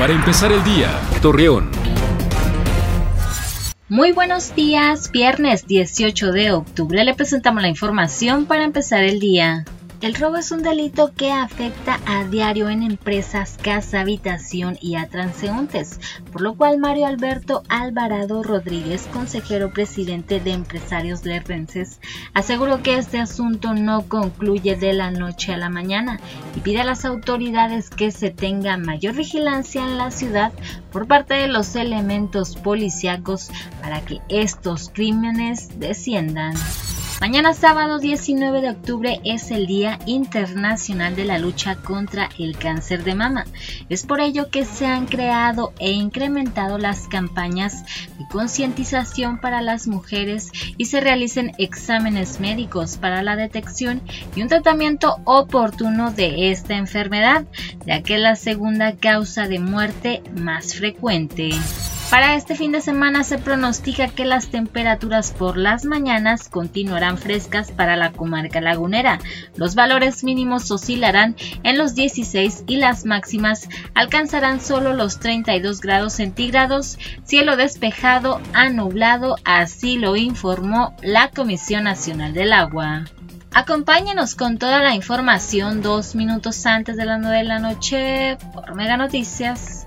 Para empezar el día, Torreón. Muy buenos días, viernes 18 de octubre le presentamos la información para empezar el día. El robo es un delito que afecta a diario en empresas, casa, habitación y a transeúntes, por lo cual Mario Alberto Alvarado Rodríguez, consejero presidente de Empresarios Lerrenses, aseguró que este asunto no concluye de la noche a la mañana y pide a las autoridades que se tenga mayor vigilancia en la ciudad por parte de los elementos policíacos para que estos crímenes desciendan. Mañana sábado 19 de octubre es el Día Internacional de la Lucha contra el Cáncer de Mama. Es por ello que se han creado e incrementado las campañas de concientización para las mujeres y se realicen exámenes médicos para la detección y un tratamiento oportuno de esta enfermedad, ya que es la segunda causa de muerte más frecuente. Para este fin de semana se pronostica que las temperaturas por las mañanas continuarán frescas para la comarca lagunera. Los valores mínimos oscilarán en los 16 y las máximas alcanzarán solo los 32 grados centígrados, cielo despejado a nublado, así lo informó la Comisión Nacional del Agua. Acompáñenos con toda la información dos minutos antes de las 9 de la noche por Mega Noticias.